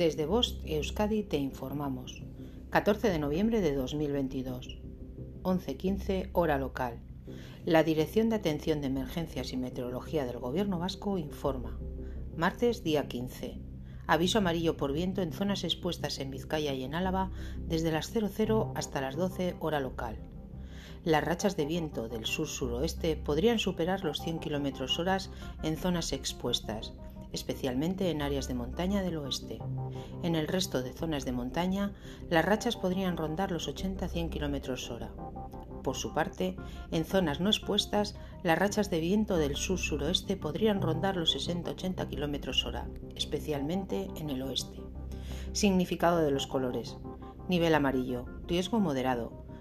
Desde Bost Euskadi te informamos. 14 de noviembre de 2022. 11.15 hora local. La Dirección de Atención de Emergencias y Meteorología del Gobierno Vasco informa. Martes día 15. Aviso amarillo por viento en zonas expuestas en Vizcaya y en Álava desde las 00 hasta las 12 hora local. Las rachas de viento del sur-suroeste podrían superar los 100 km horas en zonas expuestas especialmente en áreas de montaña del oeste. En el resto de zonas de montaña, las rachas podrían rondar los 80-100 km hora. Por su parte, en zonas no expuestas, las rachas de viento del sur-suroeste podrían rondar los 60-80 km hora, especialmente en el oeste. Significado de los colores. Nivel amarillo, riesgo moderado,